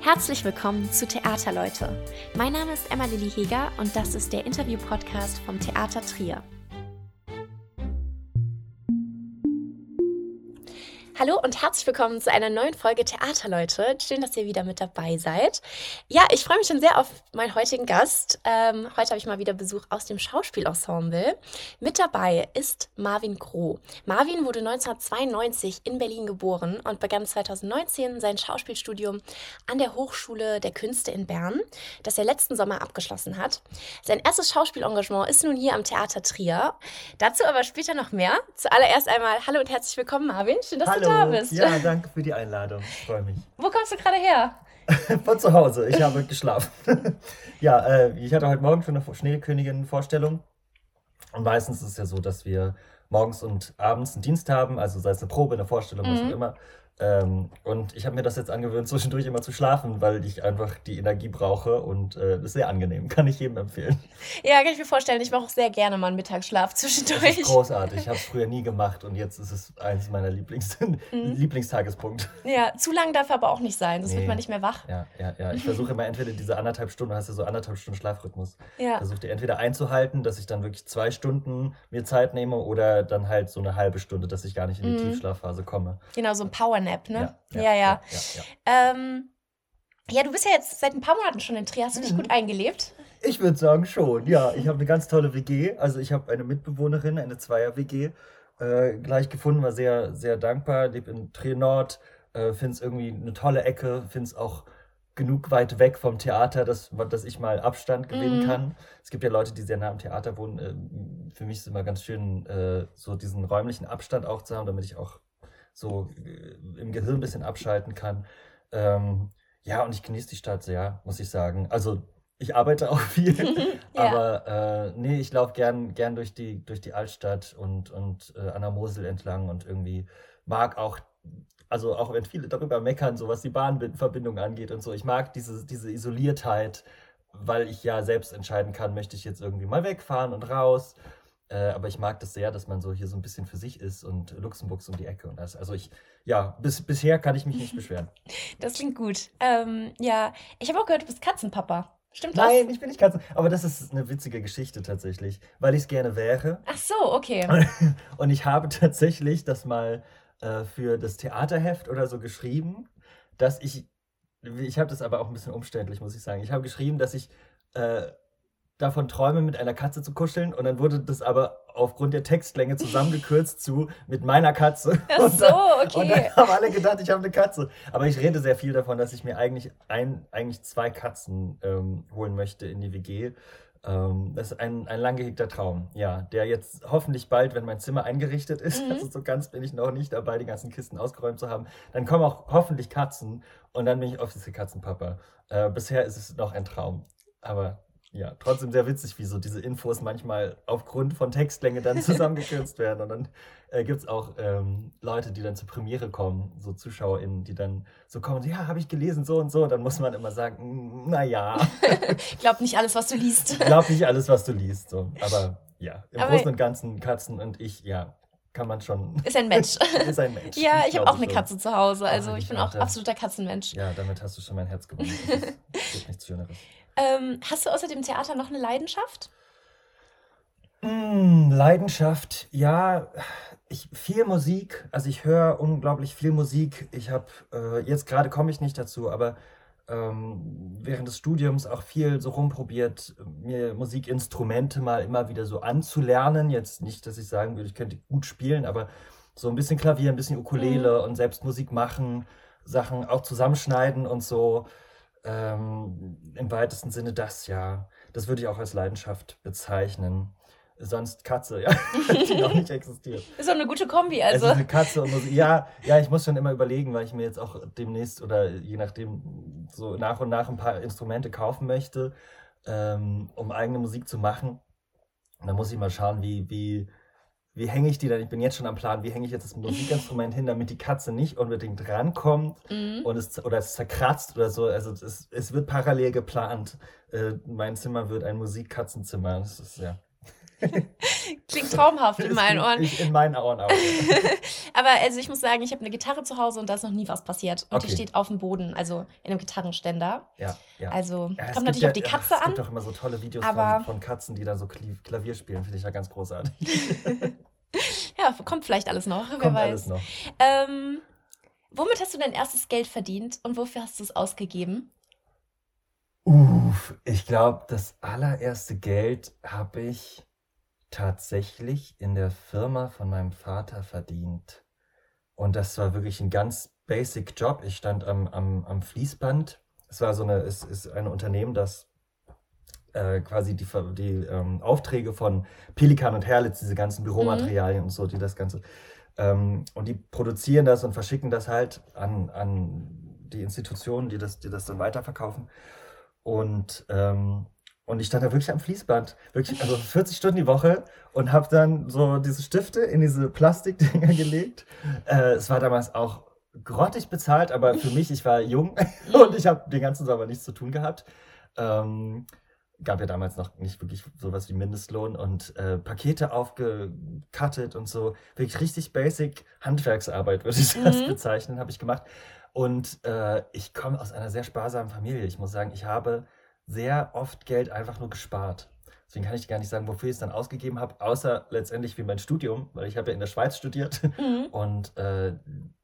Herzlich willkommen zu Theaterleute. Mein Name ist Emma Lilly Heger und das ist der Interview-Podcast vom Theater Trier. Hallo und herzlich willkommen zu einer neuen Folge Theaterleute. Schön, dass ihr wieder mit dabei seid. Ja, ich freue mich schon sehr auf meinen heutigen Gast. Ähm, heute habe ich mal wieder Besuch aus dem Schauspielensemble. Mit dabei ist Marvin Groh. Marvin wurde 1992 in Berlin geboren und begann 2019 sein Schauspielstudium an der Hochschule der Künste in Bern, das er letzten Sommer abgeschlossen hat. Sein erstes Schauspielengagement ist nun hier am Theater Trier. Dazu aber später noch mehr. Zuallererst einmal hallo und herzlich willkommen, Marvin. Schön, dass Hallo. du da bist. Ja, danke für die Einladung. Ich freue mich. Wo kommst du gerade her? Von zu Hause. Ich habe geschlafen. ja, äh, ich hatte heute Morgen schon eine Schneekönigin-Vorstellung. Und meistens ist es ja so, dass wir morgens und abends einen Dienst haben, also sei es eine Probe, eine Vorstellung, mhm. was auch immer. Ähm, und ich habe mir das jetzt angewöhnt, zwischendurch immer zu schlafen, weil ich einfach die Energie brauche und äh, das ist sehr angenehm. Kann ich jedem empfehlen. Ja, kann ich mir vorstellen. Ich mache auch sehr gerne mal einen Mittagsschlaf zwischendurch. Großartig. Ich habe es früher nie gemacht und jetzt ist es eines meiner Lieblings mhm. Lieblingstagespunkte. Ja, zu lang darf aber auch nicht sein, sonst nee. wird man nicht mehr wach. Ja, ja, ja. Ich versuche immer entweder diese anderthalb Stunden, hast du so anderthalb Stunden Schlafrhythmus. Ja. Versuche dir entweder einzuhalten, dass ich dann wirklich zwei Stunden mir Zeit nehme oder dann halt so eine halbe Stunde, dass ich gar nicht in die mhm. Tiefschlafphase komme. Genau, so ein Power Nap, ne? Ja, ja. ja, ja. Ähm, ja, du bist ja jetzt seit ein paar Monaten schon in Trier. Hast du dich mhm. gut eingelebt? Ich würde sagen schon, ja. Ich habe eine ganz tolle WG. Also ich habe eine Mitbewohnerin, eine Zweier-WG, äh, gleich gefunden, war sehr, sehr dankbar. Lebe in Trier Nord, äh, finde es irgendwie eine tolle Ecke, finde es auch genug weit weg vom Theater, dass, dass ich mal Abstand gewinnen mhm. kann. Es gibt ja Leute, die sehr nah am Theater wohnen. Äh, für mich ist es immer ganz schön, äh, so diesen räumlichen Abstand auch zu haben, damit ich auch so äh, im Gehirn ein bisschen abschalten kann. Ähm, ja, und ich genieße die Stadt sehr, muss ich sagen. Also ich arbeite auch viel, ja. aber äh, nee, ich laufe gern, gern durch die, durch die Altstadt und, und äh, an der Mosel entlang und irgendwie mag auch, also auch wenn viele darüber meckern, so was die Bahnverbindung angeht und so, ich mag diese, diese Isoliertheit, weil ich ja selbst entscheiden kann, möchte ich jetzt irgendwie mal wegfahren und raus äh, aber ich mag das sehr, dass man so hier so ein bisschen für sich ist und Luxemburgs um die Ecke und das. Also ich, ja, bis, bisher kann ich mich nicht beschweren. Das klingt gut. Ähm, ja, ich habe auch gehört, du bist Katzenpapa. Stimmt das? Nein, ich bin nicht Katzen. Aber das ist eine witzige Geschichte tatsächlich, weil ich es gerne wäre. Ach so, okay. Und ich habe tatsächlich das mal äh, für das Theaterheft oder so geschrieben, dass ich, ich habe das aber auch ein bisschen umständlich, muss ich sagen. Ich habe geschrieben, dass ich äh, davon träume, mit einer Katze zu kuscheln. Und dann wurde das aber aufgrund der Textlänge zusammengekürzt zu mit meiner Katze. Ach so, okay. Und dann haben alle gedacht, ich habe eine Katze. Aber ich rede sehr viel davon, dass ich mir eigentlich, ein, eigentlich zwei Katzen ähm, holen möchte in die WG. Ähm, das ist ein, ein lang gehegter Traum, ja, der jetzt hoffentlich bald, wenn mein Zimmer eingerichtet ist, mhm. also so ganz bin ich noch nicht dabei, die ganzen Kisten ausgeräumt zu haben, dann kommen auch hoffentlich Katzen und dann bin ich offiziell Katzenpapa. Äh, bisher ist es noch ein Traum, aber ja, trotzdem sehr witzig, wie so diese Infos manchmal aufgrund von Textlänge dann zusammengekürzt werden. Und dann äh, gibt es auch ähm, Leute, die dann zur Premiere kommen, so ZuschauerInnen, die dann so kommen, ja, habe ich gelesen, so und so. Und dann muss man immer sagen, naja. Glaub nicht alles, was du liest. Glaub nicht alles, was du liest. So. Aber ja, im Aber Großen und Ganzen, Katzen und ich, ja, kann man schon. Ist ein Mensch. ist ein Mensch. ja, ich, ich habe auch eine Katze zu Hause. Also ich bin auch absoluter Katzenmensch. Ja, damit hast du schon mein Herz gewonnen. Das ist nichts Schöneres. Ähm, hast du außer dem Theater noch eine Leidenschaft? Mm, Leidenschaft, ja. Ich, viel Musik, also ich höre unglaublich viel Musik. Ich habe, äh, jetzt gerade komme ich nicht dazu, aber ähm, während des Studiums auch viel so rumprobiert, mir Musikinstrumente mal immer wieder so anzulernen. Jetzt nicht, dass ich sagen würde, ich könnte gut spielen, aber so ein bisschen Klavier, ein bisschen Ukulele mhm. und selbst Musik machen, Sachen auch zusammenschneiden und so ähm, im weitesten Sinne das, ja. Das würde ich auch als Leidenschaft bezeichnen. Sonst Katze, ja, die noch nicht existiert. Ist doch eine gute Kombi, also. Es ist also. eine Katze und Musik. Ja, ja, ich muss schon immer überlegen, weil ich mir jetzt auch demnächst oder je nachdem so nach und nach ein paar Instrumente kaufen möchte, ähm, um eigene Musik zu machen. Und dann muss ich mal schauen, wie, wie, wie hänge ich die dann? Ich bin jetzt schon am Plan, wie hänge ich jetzt das Musikinstrument hin, damit die Katze nicht unbedingt rankommt mhm. und es, oder es zerkratzt oder so. Also es, es wird parallel geplant. Äh, mein Zimmer wird ein Musikkatzenzimmer. Das ist ja. Klingt traumhaft in meinen Ohren. Ich, in meinen Ohren auch. Aber also ich muss sagen, ich habe eine Gitarre zu Hause und da ist noch nie was passiert. Und Okay. die steht auf dem Boden, also in einem Gitarrenständer. Ja, ja. Also Ja, es kommt natürlich ja, auf die Katze es an. gibt auch immer so tolle Videos von, von Katzen, die da so Klavier spielen. Finde ich ja ganz großartig. Ja, kommt vielleicht alles noch, wer Kommt weiß. alles noch. Ähm, womit hast du dein erstes Geld verdient und wofür hast du es ausgegeben? Uff, ich glaube, das allererste Geld habe ich tatsächlich in der Firma von meinem Vater verdient. Und das war wirklich ein ganz basic Job. Ich stand am, am, am Fließband. Es war so eine, es ist ein Unternehmen, das äh, quasi die, die ähm, Aufträge von Pelikan und Herlitz, diese ganzen Büromaterialien und so, die das Ganze. Ähm, und die produzieren das und verschicken das halt an, an die Institutionen, die das, die das dann weiterverkaufen. Und, ähm, und ich stand da wirklich am Fließband, wirklich, also 40 Stunden die Woche und habe dann so diese Stifte in diese Plastikdinger gelegt. Äh, es war damals auch grottig bezahlt, aber für mich, ich war jung und ich habe den ganzen Sommer nichts zu tun gehabt. Ähm, gab ja damals noch nicht wirklich sowas wie Mindestlohn und äh, Pakete aufgekattet und so. Wirklich richtig basic Handwerksarbeit, würde ich das Mhm. bezeichnen, habe ich gemacht. Und äh, ich komme aus einer sehr sparsamen Familie. Ich muss sagen, ich habe sehr oft Geld einfach nur gespart. Deswegen kann ich gar nicht sagen, wofür ich es dann ausgegeben habe, außer letztendlich wie mein Studium, weil ich habe ja in der Schweiz studiert Mhm. und äh,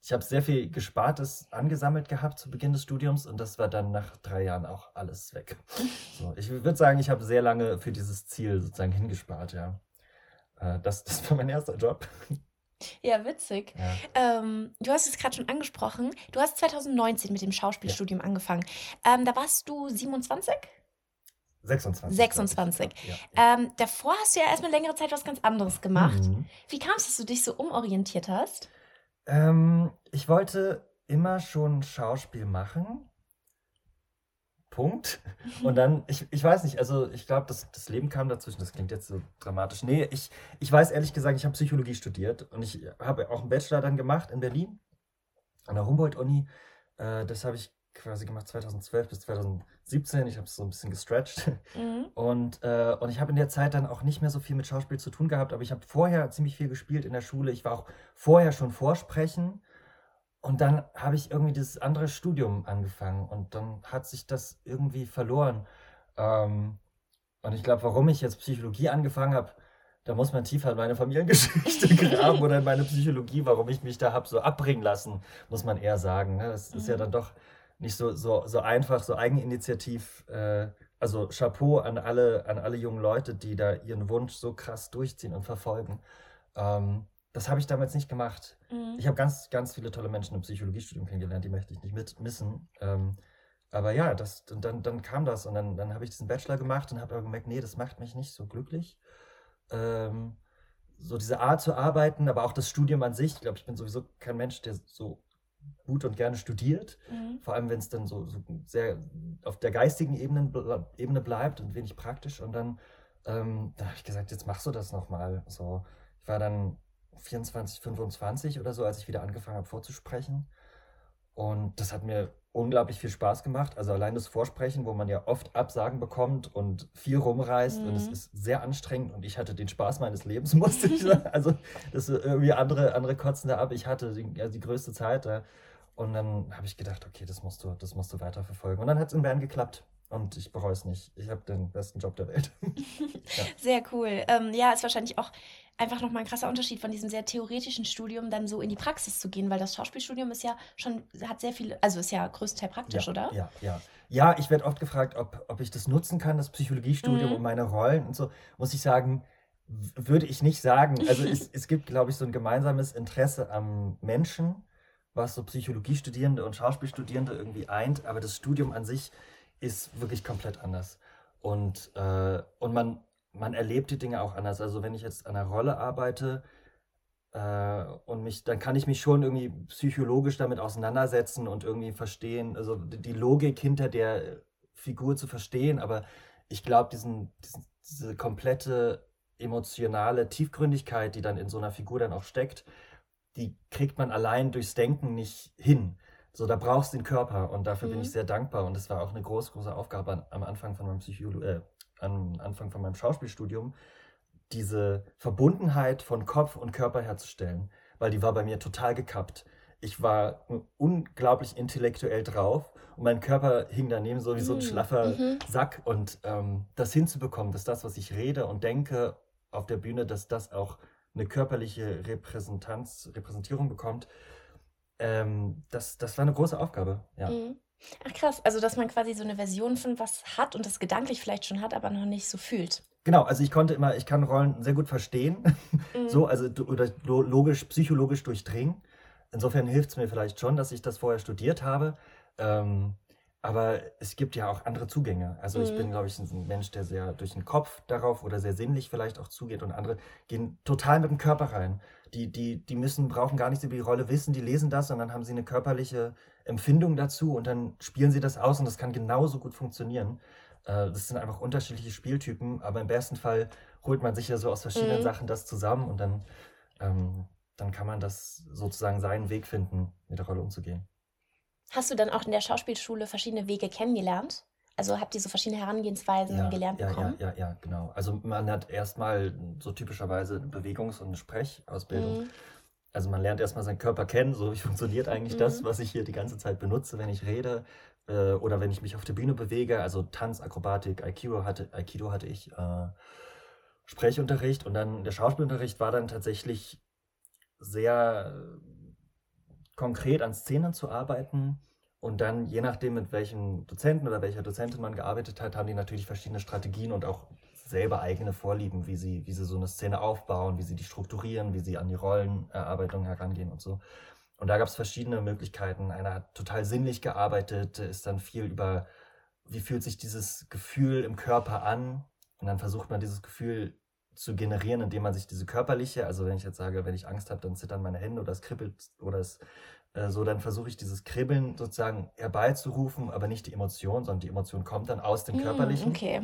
ich habe sehr viel Gespartes angesammelt gehabt zu Beginn des Studiums und das war dann nach drei Jahren auch alles weg. So, ich würde sagen, ich habe sehr lange für dieses Ziel sozusagen hingespart, ja. Äh, das, das war mein erster Job. Ja, witzig. Ja. Ähm, du hast es gerade schon angesprochen. Du hast 2019 mit dem Schauspielstudium angefangen. Ähm, da warst du 27? 26. 26. glaub ich. Ja, ja. Ähm, davor hast du ja erstmal längere Zeit was ganz anderes gemacht. Mhm. Wie kam es, dass du dich so umorientiert hast? Ähm, ich wollte immer schon Schauspiel machen. Punkt. Und dann, ich, ich weiß nicht, also ich glaube, das, das Leben kam dazwischen. Das klingt jetzt so dramatisch. Nee, ich, ich weiß ehrlich gesagt, ich habe Psychologie studiert und ich habe auch einen Bachelor dann gemacht in Berlin an der Humboldt-Uni. Äh, das habe ich quasi gemacht 2012 bis 2017. Ich habe es so ein bisschen gestretched. Mhm. Und, äh, und ich habe in der Zeit dann auch nicht mehr so viel mit Schauspiel zu tun gehabt, aber ich habe vorher ziemlich viel gespielt in der Schule. Ich war auch vorher schon Vorsprechen. Und dann habe ich irgendwie dieses andere Studium angefangen und dann hat sich das irgendwie verloren. Ähm, und ich glaube, warum ich jetzt Psychologie angefangen habe, da muss man tiefer in meine Familiengeschichte graben oder in meine Psychologie, warum ich mich da habe so abbringen lassen, muss man eher sagen. Ne? Das ist ja Mhm. dann doch nicht so, so, so einfach, so eigeninitiativ. Äh, also Chapeau an alle, an alle jungen Leute, die da ihren Wunsch so krass durchziehen und verfolgen. Ähm, das habe ich damals nicht gemacht. Mhm. Ich habe ganz, ganz viele tolle Menschen im Psychologiestudium kennengelernt, die möchte ich nicht mit, missen. Ähm, aber ja, das, dann, dann kam das und dann, dann habe ich diesen Bachelor gemacht und habe aber gemerkt, nee, das macht mich nicht so glücklich. Ähm, so diese Art zu arbeiten, aber auch das Studium an sich. Ich glaube, ich bin sowieso kein Mensch, der so gut und gerne studiert. Mhm. Vor allem, wenn es dann so, so sehr auf der geistigen Ebene, Ebene bleibt und wenig praktisch. Und dann, ähm, da habe ich gesagt, jetzt machst du das nochmal. So, ich war dann 24, 25 oder so, als ich wieder angefangen habe vorzusprechen. Und das hat mir unglaublich viel Spaß gemacht. Also allein das Vorsprechen, wo man ja oft Absagen bekommt und viel rumreist und es Mhm. ist sehr anstrengend und ich hatte den Spaß meines Lebens, musste ich sagen. Also das irgendwie andere, andere kotzen da ab. Ich hatte die, also die größte Zeit da. Und dann habe ich gedacht, okay, das musst du, das musst du weiterverfolgen. Und dann hat es in Bern geklappt. Und ich bereue es nicht. Ich habe den besten Job der Welt. ja. Sehr cool. Ähm, ja, ist wahrscheinlich auch einfach nochmal ein krasser Unterschied von diesem sehr theoretischen Studium dann so in die Praxis zu gehen, weil das Schauspielstudium ist ja schon, hat sehr viele, also ist ja größtenteils praktisch, ja, oder? Ja, ja. Ja, ich werde oft gefragt, ob, ob ich das nutzen kann, das Psychologiestudium Mhm. und meine Rollen und so. Muss ich sagen, würde ich nicht sagen. Also es, es gibt, glaube ich, so ein gemeinsames Interesse am Menschen, was so Psychologiestudierende und Schauspielstudierende irgendwie eint, aber das Studium an sich ist wirklich komplett anders. Und, äh, und man, man erlebt die Dinge auch anders. Also wenn ich jetzt an einer Rolle arbeite, äh, und mich, dann kann ich mich schon irgendwie psychologisch damit auseinandersetzen und irgendwie verstehen, also die Logik hinter der Figur zu verstehen, aber ich glaube, diesen, diesen, diese komplette emotionale Tiefgründigkeit, die dann in so einer Figur dann auch steckt, die kriegt man allein durchs Denken nicht hin. So, da brauchst du den Körper und dafür bin Mhm. ich sehr dankbar und das war auch eine große, große Aufgabe an, am Anfang von meinem Psycholo äh, am Anfang von meinem Schauspielstudium, diese Verbundenheit von Kopf und Körper herzustellen, weil die war bei mir total gekappt. Ich war unglaublich intellektuell drauf und mein Körper hing daneben so wie so ein Mhm. schlaffer Mhm. Sack und ähm, das hinzubekommen, dass das, was ich rede und denke auf der Bühne, dass das auch eine körperliche Repräsentanz, Repräsentierung bekommt, ähm, das, das war eine große Aufgabe. Ja. Mhm. Ach krass, also dass man quasi so eine Version von was hat und das gedanklich vielleicht schon hat, aber noch nicht so fühlt. Genau, also ich konnte immer, ich kann Rollen sehr gut verstehen, Mhm. so, also oder lo- logisch, psychologisch durchdringen. Insofern hilft es mir vielleicht schon, dass ich das vorher studiert habe. Ähm, aber es gibt ja auch andere Zugänge. Also ich Mhm. bin, glaube ich, ein Mensch, der sehr durch den Kopf darauf oder sehr sinnlich vielleicht auch zugeht und andere gehen total mit dem Körper rein. Die, die, die müssen, brauchen gar nichts über die Rolle wissen, die lesen das und dann haben sie eine körperliche Empfindung dazu und dann spielen sie das aus und das kann genauso gut funktionieren. Äh, Das sind einfach unterschiedliche Spieltypen, aber im besten Fall holt man sich ja so aus verschiedenen Mhm. Sachen das zusammen und dann, ähm, dann kann man das sozusagen seinen Weg finden, mit der Rolle umzugehen. Hast du dann auch in der Schauspielschule verschiedene Wege kennengelernt? Also habt ihr so verschiedene Herangehensweisen Ja, gelernt ja, ja, bekommen? ja, ja, genau. Also man hat erstmal so typischerweise eine Bewegungs- und Sprechausbildung. Mhm. Also man lernt erstmal seinen Körper kennen, so wie funktioniert eigentlich das, Mhm. was ich hier die ganze Zeit benutze, wenn ich rede äh, oder wenn ich mich auf der Bühne bewege. Also Tanz, Akrobatik, Aikido hatte, Aikido hatte ich, äh, Sprechunterricht und dann der Schauspielunterricht war dann tatsächlich sehr konkret an Szenen zu arbeiten. Und dann, je nachdem, mit welchem Dozenten oder welcher Dozentin man gearbeitet hat, haben die natürlich verschiedene Strategien und auch selber eigene Vorlieben, wie sie, wie sie so eine Szene aufbauen, wie sie die strukturieren, wie sie an die Rollenerarbeitung herangehen und so. Und da gab es verschiedene Möglichkeiten. Einer hat total sinnlich gearbeitet, ist dann viel über, wie fühlt sich dieses Gefühl im Körper an. Und dann versucht man dieses Gefühl zu generieren, indem man sich diese körperliche, also wenn ich jetzt sage, wenn ich Angst habe, dann zittern meine Hände oder es kribbelt oder es äh, so, dann versuche ich dieses Kribbeln sozusagen herbeizurufen, aber nicht die Emotion, sondern die Emotion kommt dann aus dem Mhm, Körperlichen. Okay.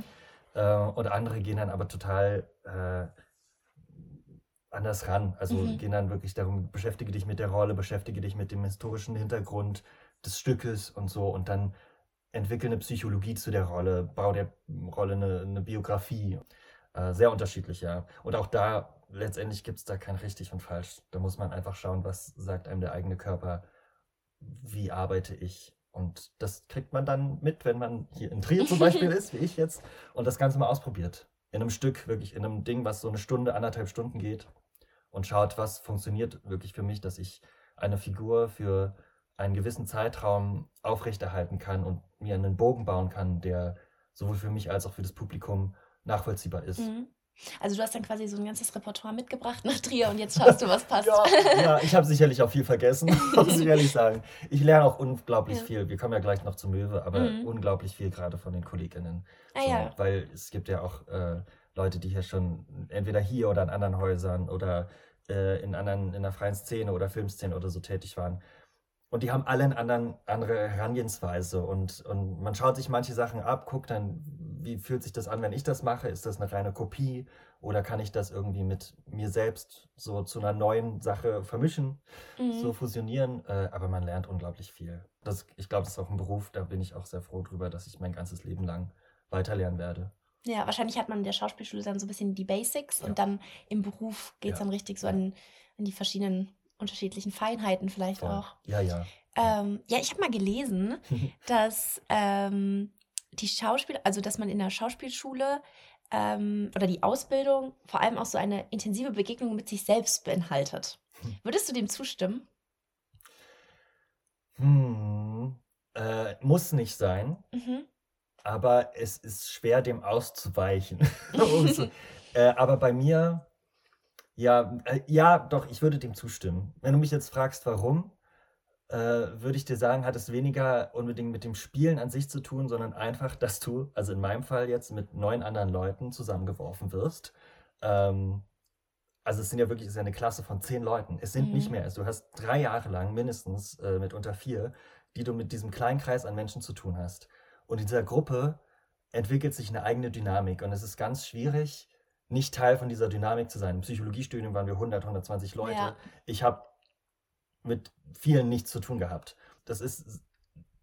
Äh, und andere gehen dann aber total äh, anders ran. Also Mhm. gehen dann wirklich darum, beschäftige dich mit der Rolle, beschäftige dich mit dem historischen Hintergrund des Stückes und so und dann entwickel eine Psychologie zu der Rolle, bau der Rolle eine, eine Biografie. Äh, sehr unterschiedlich, ja. Und auch da, letztendlich gibt es da kein richtig und falsch. Da muss man einfach schauen, was sagt einem der eigene Körper, wie arbeite ich. Und das kriegt man dann mit, wenn man hier in Trier zum Beispiel ist, wie ich jetzt, und das Ganze mal ausprobiert. In einem Stück, wirklich in einem Ding, was so eine Stunde, anderthalb Stunden geht. Und schaut, was funktioniert wirklich für mich, dass ich eine Figur für einen gewissen Zeitraum aufrechterhalten kann und mir einen Bogen bauen kann, der sowohl für mich als auch für das Publikum nachvollziehbar ist. Mhm. Also du hast dann quasi so ein ganzes Repertoire mitgebracht nach Trier und jetzt schaust du, was passt. Ja, ja, ich habe sicherlich auch viel vergessen, muss ich ehrlich sagen. Ich lerne auch unglaublich Ja. viel. Wir kommen ja gleich noch zu Möwe, aber Mhm. unglaublich viel gerade von den KollegInnen. Ah So, ja. Weil es gibt ja auch äh, Leute, die hier schon entweder hier oder in anderen Häusern oder äh, in anderen, in der freien Szene oder Filmszene oder so tätig waren. Und die haben alle eine anderen, andere Herangehensweise und, und man schaut sich manche Sachen ab, guckt dann, wie fühlt sich das an, wenn ich das mache? Ist das eine reine Kopie oder kann ich das irgendwie mit mir selbst so zu einer neuen Sache vermischen, Mhm. so fusionieren? Äh, aber man lernt unglaublich viel. Das, ich glaube, das ist auch ein Beruf, da bin ich auch sehr froh drüber, dass ich mein ganzes Leben lang weiterlernen werde. Ja, wahrscheinlich hat man in der Schauspielschule dann so ein bisschen die Basics Ja. und dann im Beruf geht es Ja. dann richtig so an, an die verschiedenen unterschiedlichen Feinheiten vielleicht Voll. auch. Ja, ja. Ähm, ja, ich habe mal gelesen, dass ähm, die Schauspiel, also dass man in der Schauspielschule ähm, oder die Ausbildung vor allem auch so eine intensive Begegnung mit sich selbst beinhaltet. Hm. Würdest du dem zustimmen? Hm, äh, muss nicht sein, Mhm. aber es ist schwer, dem auszuweichen. Äh, aber bei mir, ja, äh, ja, doch, ich würde dem zustimmen. Wenn du mich jetzt fragst, warum, äh, würde ich dir sagen, hat es weniger unbedingt mit dem Spielen an sich zu tun, sondern einfach, dass du, also in meinem Fall jetzt mit neun anderen Leuten zusammengeworfen wirst. Ähm, also es sind ja wirklich, es ist ja eine Klasse von zehn Leuten. Es sind nicht Mhm. mehr, also du hast drei Jahre lang mindestens, äh, mitunter vier, die du mit diesem kleinen Kreis an Menschen zu tun hast. Und in dieser Gruppe entwickelt sich eine eigene Dynamik und es ist ganz schwierig, nicht Teil von dieser Dynamik zu sein. Im Psychologiestudium waren wir 100, 120 Leute. Ja. Ich habe mit vielen nichts zu tun gehabt. Das ist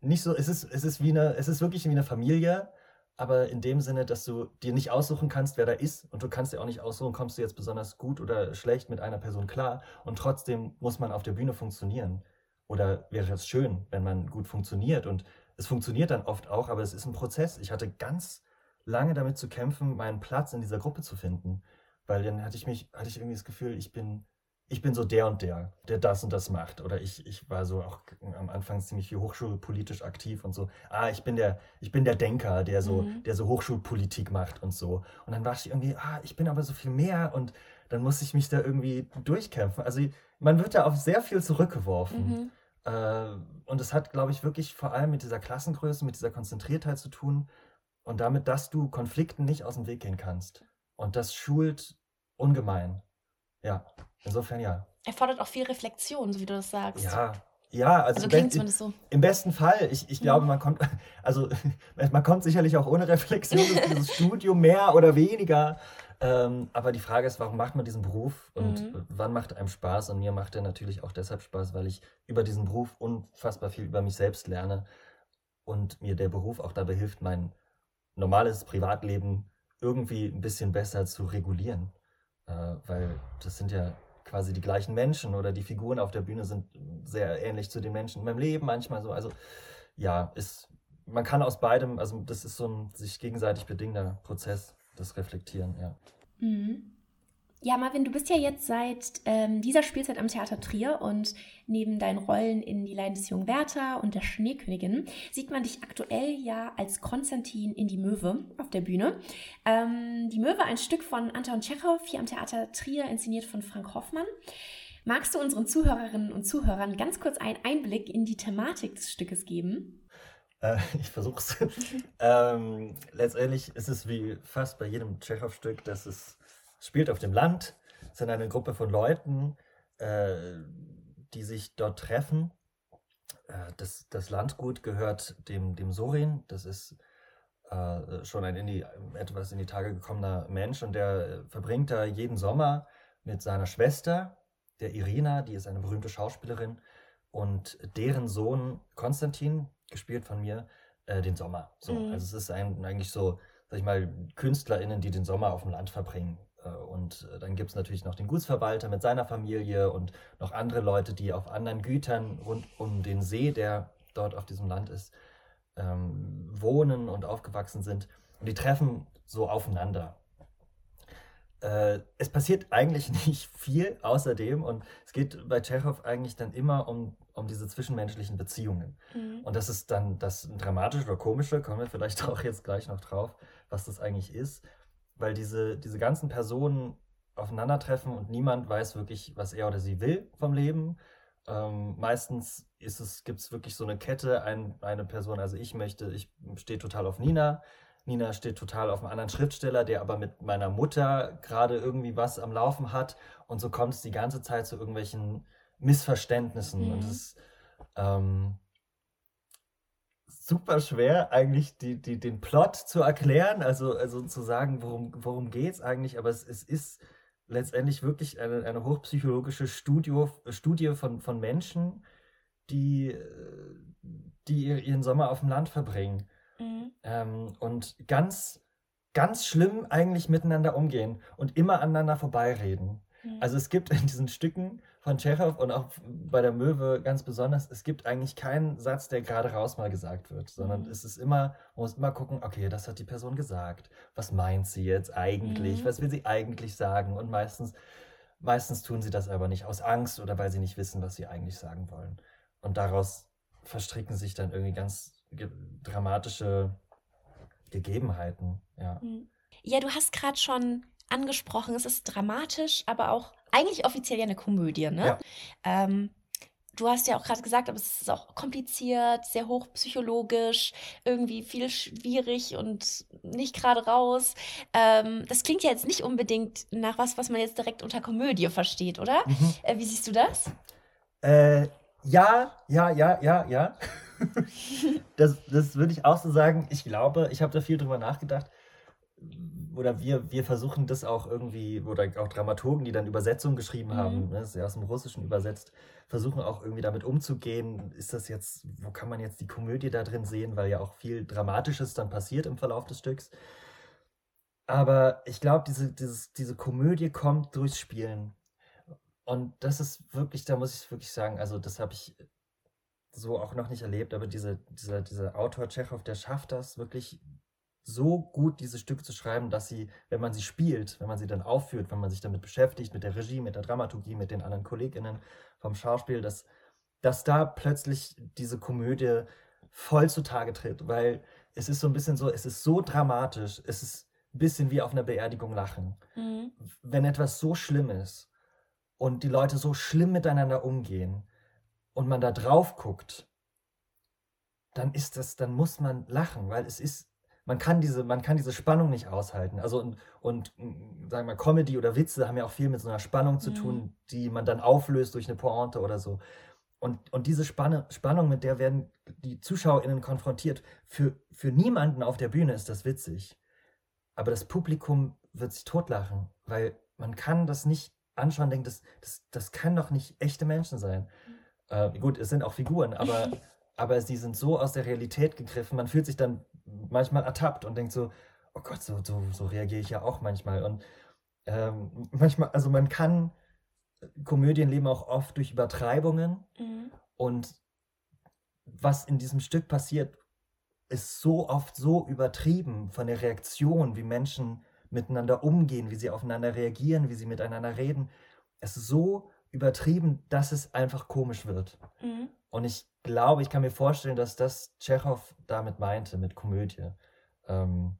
nicht so, es ist, es ist wie eine, es ist wirklich wie eine Familie, aber in dem Sinne, dass du dir nicht aussuchen kannst, wer da ist und du kannst dir auch nicht aussuchen, kommst du jetzt besonders gut oder schlecht mit einer Person klar und trotzdem muss man auf der Bühne funktionieren. Oder wäre es schön, wenn man gut funktioniert und es funktioniert dann oft auch, aber es ist ein Prozess. Ich hatte ganz lange damit zu kämpfen, meinen Platz in dieser Gruppe zu finden, weil dann hatte ich mich, hatte ich irgendwie das Gefühl, ich bin ich bin so der und der, der das und das macht. Oder ich, ich war so auch am Anfang ziemlich viel hochschulpolitisch aktiv und so. Ah, ich bin der, ich bin der Denker, der so, mhm. der so Hochschulpolitik macht und so. Und dann war ich irgendwie, ah, ich bin aber so viel mehr und dann muss ich mich da irgendwie durchkämpfen. Also man wird da auf sehr viel zurückgeworfen. Mhm. Äh, und es hat, glaube ich, wirklich vor allem mit dieser Klassengröße, mit dieser Konzentriertheit zu tun und damit, dass du Konflikten nicht aus dem Weg gehen kannst. Und das schult ungemein. Ja. Insofern ja. Erfordert auch viel Reflexion, so wie du das sagst. Ja, ja, also, also klingt zumindest so. Im besten Fall. Ich, ich glaube, mhm. man kommt, also man kommt sicherlich auch ohne Reflexion in dieses Studium mehr oder weniger. Ähm, aber die Frage ist, warum macht man diesen Beruf und mhm. wann macht er einem Spaß? Und mir macht er natürlich auch deshalb Spaß, weil ich über diesen Beruf unfassbar viel über mich selbst lerne und mir der Beruf auch dabei hilft, mein normales Privatleben irgendwie ein bisschen besser zu regulieren. Äh, weil das sind ja quasi die gleichen Menschen oder die Figuren auf der Bühne sind sehr ähnlich zu den Menschen in meinem Leben manchmal so. Also ja, ist, man kann aus beidem, also das ist so ein sich gegenseitig bedingender Prozess, das Reflektieren, ja. Mhm. Ja, Marvin, du bist ja jetzt seit ähm, dieser Spielzeit am Theater Trier und neben deinen Rollen in Die Leiden des jungen Werther und der Schneekönigin sieht man dich aktuell ja als Konstantin in Die Möwe auf der Bühne. Ähm, die Möwe, ein Stück von Anton Tschechow, hier am Theater Trier, inszeniert von Frank Hoffmann. Magst du unseren Zuhörerinnen und Zuhörern ganz kurz einen Einblick in die Thematik des Stückes geben? Äh, ich versuche es. ähm, letztendlich ist es wie fast bei jedem Tschechow-Stück, dass es spielt auf dem Land, es sind eine Gruppe von Leuten, äh, die sich dort treffen. Äh, das, das Landgut gehört dem, dem Sorin, das ist äh, schon ein in die, etwas in die Tage gekommener Mensch und der verbringt da jeden Sommer mit seiner Schwester, der Irina, die ist eine berühmte Schauspielerin, und deren Sohn Konstantin, gespielt von mir, äh, den Sommer. So, mhm. Also es ist ein, eigentlich so, sag ich mal, KünstlerInnen, die den Sommer auf dem Land verbringen. Äh, und äh, dann gibt es natürlich noch den Gutsverwalter mit seiner Familie und noch andere Leute, die auf anderen Gütern rund um den See, der dort auf diesem Land ist, ähm, wohnen und aufgewachsen sind. Und die treffen so aufeinander. Äh, es passiert eigentlich nicht viel außerdem und es geht bei Tschechow eigentlich dann immer um, um diese zwischenmenschlichen Beziehungen. Mhm. Und das ist dann das Dramatische oder Komische, kommen wir vielleicht auch jetzt gleich noch drauf, was das eigentlich ist weil diese, diese ganzen Personen aufeinandertreffen und niemand weiß wirklich, was er oder sie will vom Leben. Ähm, meistens ist es, gibt es wirklich so eine Kette, ein, eine Person, also ich möchte, ich stehe total auf Nina. Nina steht total auf einem anderen Schriftsteller, der aber mit meiner Mutter gerade irgendwie was am Laufen hat. Und so kommt es die ganze Zeit zu irgendwelchen Missverständnissen. Mhm. Und es ähm, super schwer, eigentlich die, die, den Plot zu erklären, also, also zu sagen, worum, worum geht es eigentlich, aber es, es ist letztendlich wirklich eine, eine hochpsychologische Studio, Studie von, von Menschen, die, die ihren Sommer auf dem Land verbringen mhm. ähm, und ganz, ganz schlimm eigentlich miteinander umgehen und immer aneinander vorbeireden. Mhm. Also es gibt in diesen Stücken von Tschechow und auch bei der Möwe ganz besonders, es gibt eigentlich keinen Satz, der gerade raus mal gesagt wird, sondern mhm. es ist immer, man muss immer gucken, okay, das hat die Person gesagt. Was meint sie jetzt eigentlich? Mhm. Was will sie eigentlich sagen? Und meistens, meistens tun sie das aber nicht aus Angst oder weil sie nicht wissen, was sie eigentlich sagen wollen. Und daraus verstricken sich dann irgendwie ganz dramatische Gegebenheiten. Ja. Mhm. Ja, du hast gerade schon angesprochen, es ist dramatisch, aber auch eigentlich offiziell ja eine Komödie, ne? Ja. Ähm, du hast ja auch gerade gesagt, aber es ist auch kompliziert, sehr hochpsychologisch, irgendwie viel schwierig und nicht gerade raus. Ähm, das klingt ja jetzt nicht unbedingt nach was, was man jetzt direkt unter Komödie versteht, oder? Mhm. Äh, wie siehst du das? Äh, ja, ja, ja, ja, ja. das, das würde ich auch so sagen. Ich glaube, ich habe da viel drüber nachgedacht oder wir, wir versuchen das auch irgendwie, oder auch Dramaturgen, die dann Übersetzungen geschrieben Mhm. haben, ne, das ist ja aus dem Russischen übersetzt, versuchen auch irgendwie damit umzugehen. Ist das jetzt, wo kann man jetzt die Komödie da drin sehen, weil ja auch viel Dramatisches dann passiert im Verlauf des Stücks. Aber ich glaube, diese, dieses, diese Komödie kommt durchs Spielen. Und das ist wirklich, da muss ich wirklich sagen, also das habe ich so auch noch nicht erlebt, aber diese, dieser, dieser Autor Tschechow, der schafft das wirklich so gut, diese Stücke zu schreiben, dass sie, wenn man sie spielt, wenn man sie dann aufführt, wenn man sich damit beschäftigt, mit der Regie, mit der Dramaturgie, mit den anderen KollegInnen vom Schauspiel, dass, dass da plötzlich diese Komödie voll zutage tritt, weil es ist so ein bisschen so, es ist so dramatisch, es ist ein bisschen wie auf einer Beerdigung lachen. Mhm. Wenn etwas so schlimm ist und die Leute so schlimm miteinander umgehen und man da drauf guckt, dann ist das, dann muss man lachen, weil es ist, man kann diese, man kann diese Spannung nicht aushalten. Also und, und sagen wir mal, Comedy oder Witze haben ja auch viel mit so einer Spannung zu Mhm. tun, die man dann auflöst durch eine Pointe oder so. Und, und diese Spanne, Spannung, mit der werden die ZuschauerInnen konfrontiert. Für, für niemanden auf der Bühne ist das witzig. Aber das Publikum wird sich totlachen, weil man kann das nicht anschauen, denkt, das, das, das kann doch nicht echte Menschen sein. Äh, gut, es sind auch Figuren, aber, aber sie sind so aus der Realität gegriffen, man fühlt sich dann manchmal ertappt und denkt so, oh Gott, so, so, so reagiere ich ja auch manchmal. Und ähm, manchmal, also man kann, Komödien leben auch oft durch Übertreibungen Mhm. und was in diesem Stück passiert, ist so oft so übertrieben von der Reaktion, wie Menschen miteinander umgehen, wie sie aufeinander reagieren, wie sie miteinander reden. Es ist so übertrieben, dass es einfach komisch wird. Mhm. Und ich glaube, ich kann mir vorstellen, dass das Tschechow damit meinte, mit Komödie. Ähm,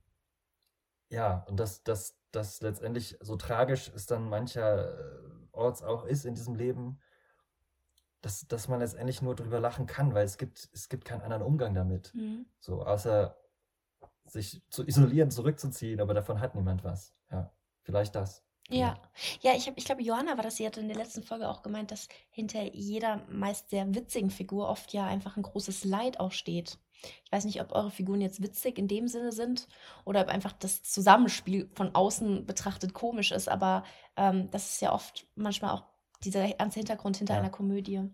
ja, und dass das, das letztendlich so tragisch es dann mancherorts auch ist in diesem Leben, dass, dass man letztendlich nur drüber lachen kann, weil es gibt, es gibt keinen anderen Umgang damit. Mhm. So, außer sich zu isolieren, zurückzuziehen, aber davon hat niemand was. Ja, vielleicht das. Ja, ja, ich, hab- ich glaube, Johanna war das, sie hatte in der letzten Folge auch gemeint, dass hinter jeder meist sehr witzigen Figur oft ja einfach ein großes Leid auch steht. Ich weiß nicht, ob eure Figuren jetzt witzig in dem Sinne sind oder ob einfach das Zusammenspiel von außen betrachtet komisch ist, aber ähm, das ist ja oft manchmal auch dieser ernste Hintergrund hinter Ja. einer Komödie.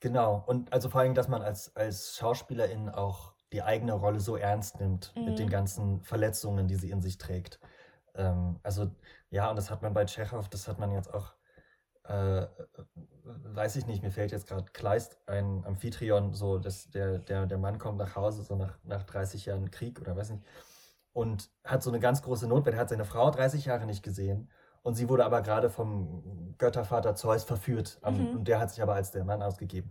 Genau, und also vor allem, dass man als, als Schauspielerin auch die eigene Rolle so ernst nimmt mit den Mhm. ganzen Verletzungen, die sie in sich trägt. Ähm, also ja, und das hat man bei Tschechow, das hat man jetzt auch, äh, weiß ich nicht, mir fällt jetzt gerade Kleist ein Amphitryon, so, dass der, der, der Mann kommt nach Hause, so nach, nach 30 Jahren Krieg oder weiß nicht, und hat so eine ganz große Notwehr. Hat seine Frau 30 Jahre nicht gesehen und sie wurde aber gerade vom Göttervater Zeus verführt am, Mhm. und der hat sich aber als der Mann ausgegeben.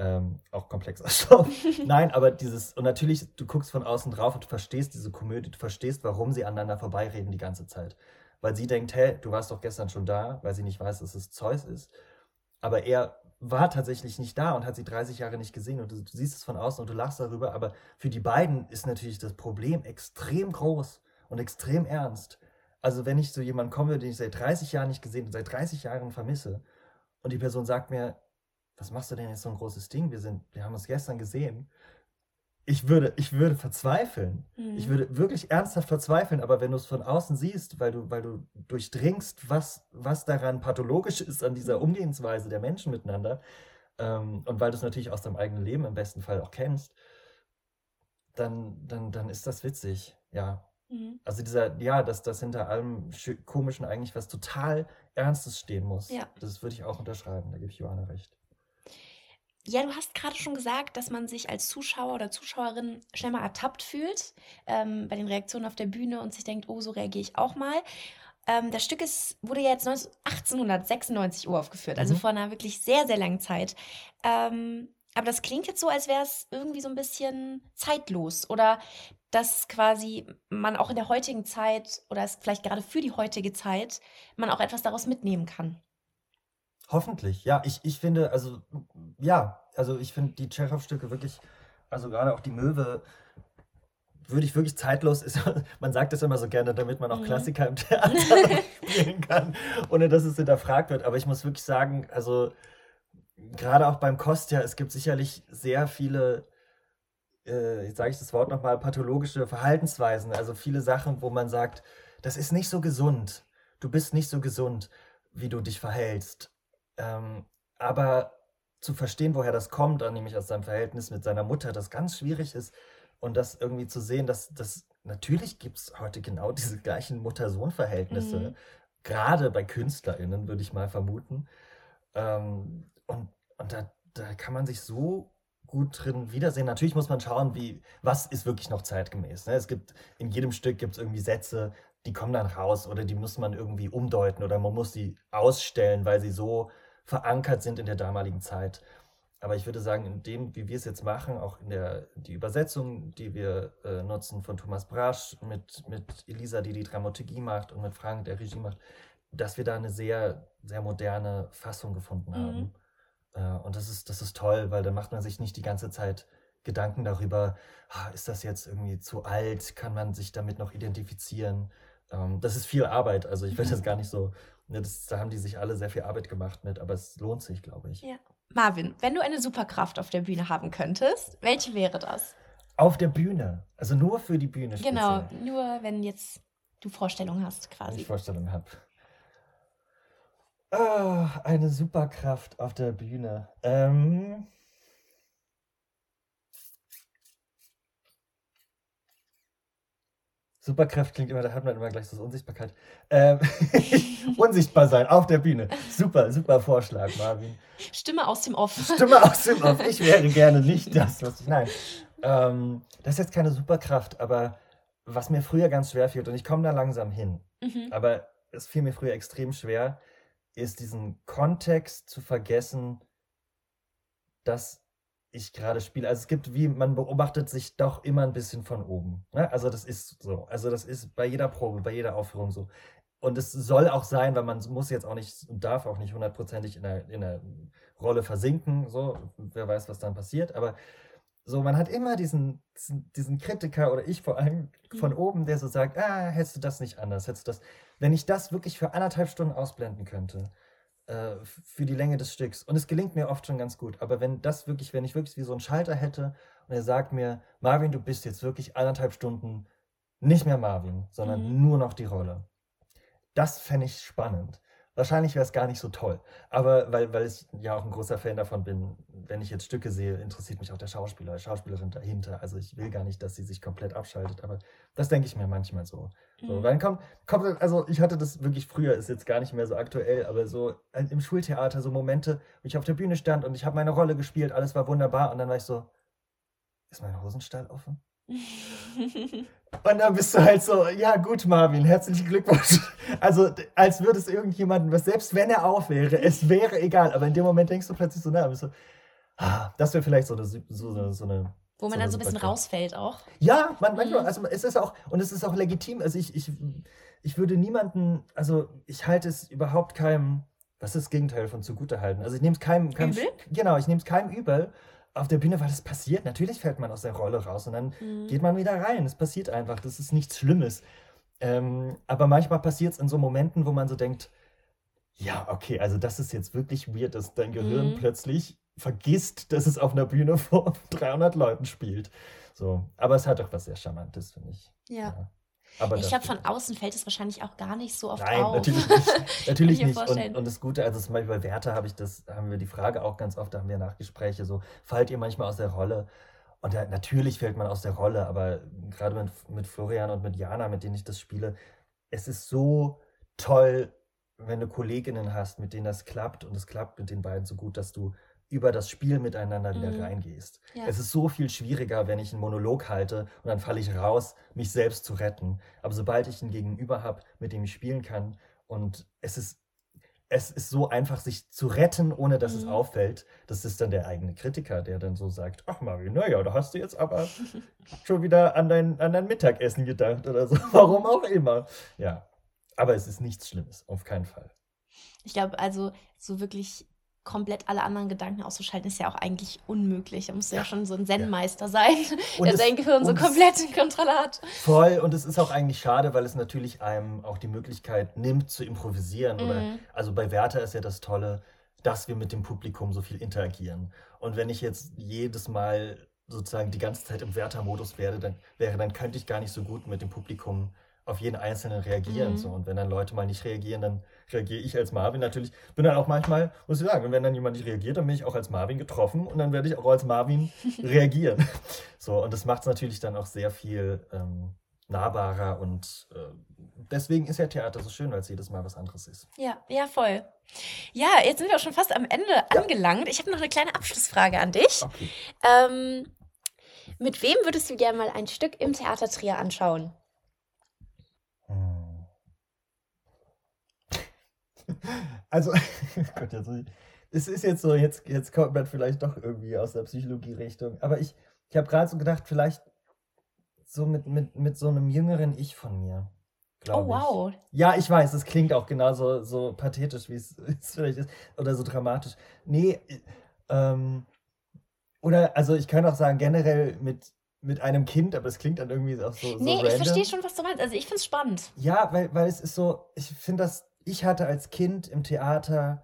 Ähm, auch komplexer Stoff. Nein, aber dieses, und natürlich, du guckst von außen drauf und du verstehst diese Komödie, du verstehst, warum sie aneinander vorbeireden die ganze Zeit. Weil sie denkt, hä, du warst doch gestern schon da, weil sie nicht weiß, dass es Zeus ist. Aber er war tatsächlich nicht da und hat sie 30 Jahre nicht gesehen und du, du siehst es von außen und du lachst darüber, aber für die beiden ist natürlich das Problem extrem groß und extrem ernst. Also wenn ich zu jemandem komme, den ich seit 30 Jahren nicht gesehen und seit 30 Jahren vermisse und die Person sagt mir, was machst du denn jetzt so ein großes Ding? Wir sind, wir haben uns gestern gesehen. Ich würde, ich würde verzweifeln. Ich Mhm. würde wirklich ernsthaft verzweifeln, aber wenn du es von außen siehst, weil du, weil du durchdringst, was, was daran pathologisch ist an dieser Umgehensweise der Menschen miteinander, ähm, und weil du es natürlich aus deinem eigenen Leben im besten Fall auch kennst, dann, dann, dann ist das witzig, ja. Mhm. Also dieser, ja, dass das hinter allem Komischen eigentlich was total Ernstes stehen muss. Ja. Das würde ich auch unterschreiben, da gebe ich Johanna recht. Ja, du hast gerade schon gesagt, dass man sich als Zuschauer oder Zuschauerin schnell mal ertappt fühlt ähm, bei den Reaktionen auf der Bühne und sich denkt, oh, so reagiere ich auch mal. Ähm, das Stück ist, wurde ja jetzt 19 1896 uraufgeführt, also Mhm. vor einer wirklich sehr, sehr langen Zeit. Ähm, aber das klingt jetzt so, als wäre es irgendwie so ein bisschen zeitlos oder dass quasi man auch in der heutigen Zeit oder es vielleicht gerade für die heutige Zeit man auch etwas daraus mitnehmen kann. Hoffentlich, ja. Ich, ich finde, also, ja, also ich finde die Tschechow-Stücke wirklich, also gerade auch die Möwe, würde ich wirklich zeitlos, ist, man sagt das immer so gerne, damit man auch Mhm. Klassiker im Theater spielen kann, ohne dass es hinterfragt wird. Aber ich muss wirklich sagen, also gerade auch beim Kostja, es gibt sicherlich sehr viele, äh, jetzt sage ich das Wort nochmal, pathologische Verhaltensweisen, also viele Sachen, wo man sagt, das ist nicht so gesund. Du bist nicht so gesund, wie du dich verhältst. Ähm, aber zu verstehen, woher das kommt, nämlich aus seinem Verhältnis mit seiner Mutter, das ganz schwierig ist. Und das irgendwie zu sehen, dass das natürlich gibt es heute genau diese gleichen Mutter-Sohn-Verhältnisse, Mhm. gerade bei KünstlerInnen, würde ich mal vermuten. Ähm, und und da, da kann man sich so gut drin wiedersehen. Natürlich muss man schauen, wie, was ist wirklich noch zeitgemäß. Ne? Es gibt, in jedem Stück gibt es irgendwie Sätze, die kommen dann raus oder die muss man irgendwie umdeuten oder man muss sie ausstellen, weil sie so verankert sind in der damaligen Zeit. Aber ich würde sagen, in dem, wie wir es jetzt machen, auch in der die Übersetzung, die wir äh, nutzen von Thomas Brasch mit, mit Elisa, die die Dramaturgie macht und mit Frank, der Regie macht, dass wir da eine sehr, sehr moderne Fassung gefunden Mhm. haben. Äh, und das ist, das ist toll, weil dann macht man sich nicht die ganze Zeit Gedanken darüber, ah, ist das jetzt irgendwie zu alt? Kann man sich damit noch identifizieren? Ähm, das ist viel Arbeit. Also ich will Mhm. das gar nicht so, ne, das, da haben die sich alle sehr viel Arbeit gemacht mit, aber es lohnt sich, glaube ich. Ja. Marvin, wenn du eine Superkraft auf der Bühne haben könntest, welche wäre das? Auf der Bühne, also nur für die Bühne Genau, speziell, nur wenn jetzt du Vorstellung hast, wenn ich quasi. Vorstellung habe. Ah, eine Superkraft auf der Bühne. Ähm, Superkraft klingt immer, da hat man immer gleich so Unsichtbarkeit. Ähm, unsichtbar sein auf der Bühne. Super, super Vorschlag, Marvin. Stimme aus dem Off. Stimme aus dem Off. Ich wäre gerne nicht das, was ich. Nein. Ähm, das ist jetzt keine Superkraft, aber was mir früher ganz schwer fiel, und ich komme da langsam hin, Mhm. aber es fiel mir früher extrem schwer, ist diesen Kontext zu vergessen, dass ich gerade spiele. Also es gibt wie, man beobachtet sich doch immer ein bisschen von oben. Ne? Also das ist so. Also das ist bei jeder Probe, bei jeder Aufführung so. Und es soll auch sein, weil man muss jetzt auch nicht und darf auch nicht hundertprozentig in der, in der Rolle versinken. So, wer weiß, was dann passiert. Aber so, man hat immer diesen, diesen, Kritiker oder ich vor allem von Mhm. oben, der so sagt, ah, hättest du das nicht anders, hättest du das. Wenn ich das wirklich für anderthalb Stunden ausblenden könnte, äh, für die Länge des Stücks. Und es gelingt mir oft schon ganz gut. Aber wenn das wirklich, wenn ich wirklich wie so einen Schalter hätte und er sagt mir, Marvin, du bist jetzt wirklich anderthalb Stunden nicht mehr Marvin, sondern Mhm. nur noch die Rolle. Das fände ich spannend. Wahrscheinlich wäre es gar nicht so toll. Aber weil, weil ich ja auch ein großer Fan davon bin, wenn ich jetzt Stücke sehe, interessiert mich auch der Schauspieler, die Schauspielerin dahinter. Also ich will gar nicht, dass sie sich komplett abschaltet, aber das denke ich mir manchmal so. So, Mhm. weil dann kommt, kommt, also ich hatte das wirklich früher, ist jetzt gar nicht mehr so aktuell, aber so äh, im Schultheater so Momente, wo ich auf der Bühne stand und ich habe meine Rolle gespielt, alles war wunderbar und dann war ich so, ist mein Hosenstall offen? Und dann bist du halt so, ja gut, Marvin, herzlichen Glückwunsch. Also, als würde es irgendjemanden, was selbst wenn er auf wäre, es wäre egal. Aber in dem Moment denkst du plötzlich so, na, bist du, ah, das wäre vielleicht so eine, so, so, so eine Wo man so dann so ein bisschen rausfällt auch. Ja, man, manchmal, Mhm. also es ist auch, und es ist auch legitim, also ich, ich, ich würde niemanden, also ich halte es überhaupt keinem, was ist das Gegenteil von zugutehalten? Also ich nehme es keinem, keinem Übel? genau, ich nehme es keinem übel auf der Bühne, weil das passiert. Natürlich fällt man aus der Rolle raus und dann Mhm. geht man wieder rein. Es passiert einfach, das ist nichts Schlimmes. Ähm, aber manchmal passiert es in so Momenten, wo man so denkt, ja, okay, also das ist jetzt wirklich weird, dass dein Gehirn Mhm. plötzlich vergisst, dass es auf einer Bühne vor 300 Leuten spielt. So, aber es hat doch was sehr Charmantes, finde ich. Ja. Aber Ich glaube, von außen fällt es wahrscheinlich auch gar nicht so oft Nein, auf. natürlich nicht. Natürlich nicht. Und, und das Gute, also zum Beispiel bei Werther habe ich das, haben wir die Frage auch ganz oft, da haben wir Nachgespräche, so, fallt ihr manchmal aus der Rolle? Und da, natürlich fällt man aus der Rolle, aber gerade mit, mit Florian und mit Jana, mit denen ich das spiele, es ist so toll, wenn du Kolleginnen hast, mit denen das klappt und es klappt mit den beiden so gut, dass du über das Spiel miteinander wieder Mhm. reingehst. Ja. Es ist so viel schwieriger, wenn ich einen Monolog halte und dann falle ich raus, mich selbst zu retten. Aber sobald ich ein Gegenüber habe, mit dem ich spielen kann und es ist, es ist so einfach, sich zu retten, ohne dass es Mhm. auffällt, das ist dann der eigene Kritiker, der dann so sagt, ach Mario, naja, da hast du jetzt aber schon wieder an dein, an dein Mittagessen gedacht oder so, warum auch immer. Ja, aber es ist nichts Schlimmes, auf keinen Fall. Ich glaube, also so wirklich komplett alle anderen Gedanken auszuschalten, ist ja auch eigentlich unmöglich. Da musst du ja, Ja. schon so ein Zen-Meister sein, Und der sein Gehirn so komplett in Kontrolle hat. Voll, und es ist auch eigentlich schade, weil es natürlich einem auch die Möglichkeit nimmt, zu improvisieren. Oder, Mhm. also bei Werther ist ja das Tolle, dass wir mit dem Publikum so viel interagieren. Und wenn ich jetzt jedes Mal sozusagen die ganze Zeit im Werther-Modus wäre, dann wäre, dann könnte ich gar nicht so gut mit dem Publikum auf jeden Einzelnen reagieren. Mhm. So. Und wenn dann Leute mal nicht reagieren, dann reagiere ich als Marvin natürlich. Bin dann auch manchmal, muss ich sagen, und wenn dann jemand nicht reagiert, dann bin ich auch als Marvin getroffen und dann werde ich auch als Marvin reagieren. So, und das macht es natürlich dann auch sehr viel ähm, nahbarer und äh, deswegen ist ja Theater so schön, weil es jedes Mal was anderes ist. Ja, ja, voll. Ja, jetzt sind wir auch schon fast am Ende angelangt. Ich habe noch eine kleine Abschlussfrage an dich. Okay. Ähm, mit wem würdest du gerne mal ein Stück im Theater Trier anschauen? Also, Gott, jetzt, ich- es ist jetzt so, jetzt, jetzt kommt man vielleicht doch irgendwie aus der Psychologie-Richtung. Aber ich, ich habe gerade so gedacht, vielleicht so mit, mit, mit so einem jüngeren Ich von mir. Oh, ich. wow. Ja, ich weiß, es klingt auch genauso so pathetisch, wie es es vielleicht ist. Oder so dramatisch. Nee, äh, ähm, oder, also ich kann auch sagen, generell mit, mit einem Kind, aber es klingt dann irgendwie auch so, so Nee, ich random. verstehe schon, was du meinst. Also ich finde es spannend. Ja, weil, weil es ist so, ich finde das, ich hatte als Kind im Theater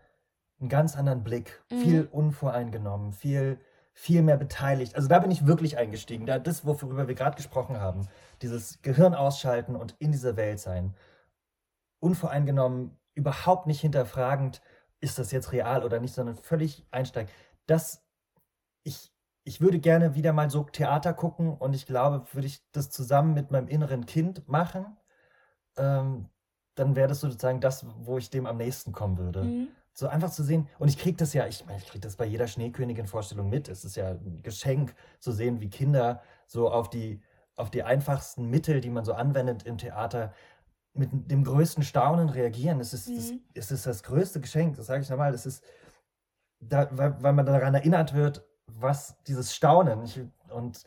einen ganz anderen Blick, Mhm. viel unvoreingenommen, viel, viel mehr beteiligt. Also da bin ich wirklich eingestiegen. Da das, worüber wir gerade gesprochen haben, dieses Gehirn ausschalten und in dieser Welt sein. Unvoreingenommen, überhaupt nicht hinterfragend, ist das jetzt real oder nicht, sondern völlig einsteigen. Das, ich, ich würde gerne wieder mal so Theater gucken und ich glaube, würde ich das zusammen mit meinem inneren Kind machen, ähm, dann wäre das sozusagen das, wo ich dem am nächsten kommen würde. Mhm. So einfach zu sehen, und ich kriege das ja, ich meine, ich kriege das bei jeder Schneekönigin-Vorstellung mit. Es ist ja ein Geschenk zu sehen, wie Kinder so auf die, auf die einfachsten Mittel, die man so anwendet im Theater, mit dem größten Staunen reagieren. Es ist, das, Mhm. es ist das größte Geschenk, das sage ich nochmal. Das ist, da, weil, weil man daran erinnert wird, was dieses Staunen ich, und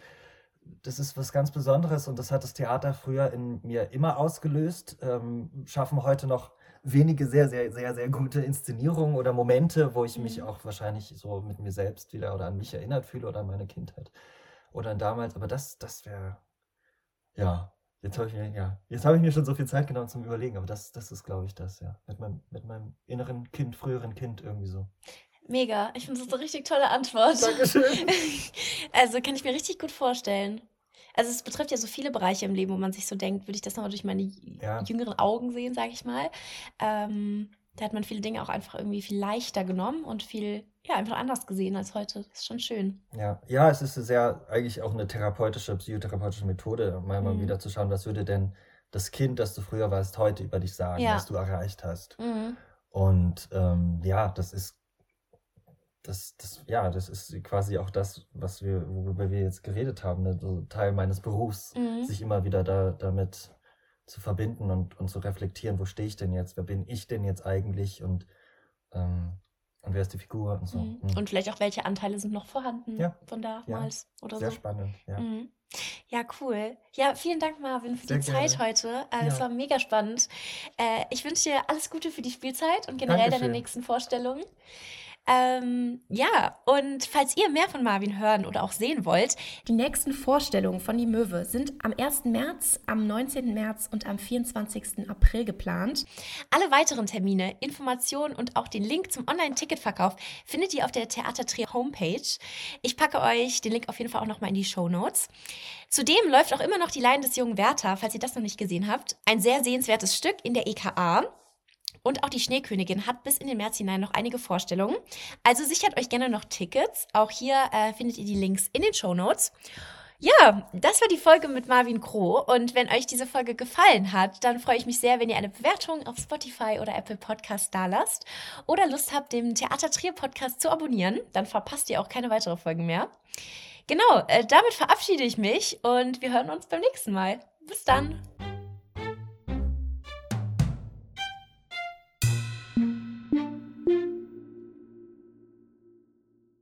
das ist was ganz Besonderes und das hat das Theater früher in mir immer ausgelöst. Ähm, schaffen heute noch wenige sehr, sehr, sehr, sehr gute Inszenierungen oder Momente, wo ich mich Mhm. auch wahrscheinlich so mit mir selbst wieder oder an mich erinnert fühle oder an meine Kindheit oder an damals. Aber das, das wäre, ja, jetzt habe ich mir, ja, jetzt habe ich mir schon so viel Zeit genommen zum Überlegen, aber das, das ist, glaube ich, das, ja. Mit meinem, mit meinem inneren Kind, früheren Kind irgendwie so. Mega. Ich finde das eine richtig tolle Antwort. Dankeschön. Also kann ich mir richtig gut vorstellen. Also es betrifft ja so viele Bereiche im Leben, wo man sich so denkt, würde ich das nochmal durch meine Ja. jüngeren Augen sehen, sage ich mal. Ähm, da hat man viele Dinge auch einfach irgendwie viel leichter genommen und viel, ja, einfach anders gesehen als heute. Das ist schon schön. Ja, ja, es ist sehr eigentlich auch eine therapeutische, psychotherapeutische Methode, mal, mal Mhm. wieder zu schauen, was würde denn das Kind, das du früher warst, heute über dich sagen, Ja. was du erreicht hast. Mhm. Und ähm, ja, das ist das, das, ja, das ist quasi auch das, was wir, worüber wir jetzt geredet haben, ne? so Teil meines Berufs, Mhm. sich immer wieder da, damit zu verbinden und, und zu reflektieren, wo stehe ich denn jetzt, wer bin ich denn jetzt eigentlich und, ähm, und wer ist die Figur und so. Mhm. Mhm. Und vielleicht auch, welche Anteile sind noch vorhanden Ja. von damals oder Sehr so. spannend, ja. Mhm. Ja, cool. Ja, vielen Dank, Marvin, für Sehr die Zeit gerne. heute. Äh, Es Ja. war mega spannend. Äh, ich wünsche dir alles Gute für die Spielzeit und generell deine Dankeschön. nächsten Vorstellungen. Ähm, ja, und falls ihr mehr von Marvin hören oder auch sehen wollt, die nächsten Vorstellungen von Die Möwe sind am 1. März, am 19. März und am 24. April geplant. Alle weiteren Termine, Informationen und auch den Link zum Online-Ticketverkauf findet ihr auf der Theatertrier Homepage. Ich packe euch den Link auf jeden Fall auch nochmal in die Show Notes. Zudem läuft auch immer noch die Leiden des jungen Werther, falls ihr das noch nicht gesehen habt. Ein sehr sehenswertes Stück in der EKA. Und auch die Schneekönigin hat bis in den März hinein noch einige Vorstellungen. Also sichert euch gerne noch Tickets. Auch hier äh, findet ihr die Links in den Show Notes. Ja, das war die Folge mit Marvin Kroh. Und wenn euch diese Folge gefallen hat, dann freue ich mich sehr, wenn ihr eine Bewertung auf Spotify oder Apple Podcast dalasst oder Lust habt, den Theater Trier Podcast zu abonnieren. Dann verpasst ihr auch keine weitere Folgen mehr. Genau, äh, damit verabschiede ich mich und wir hören uns beim nächsten Mal. Bis dann.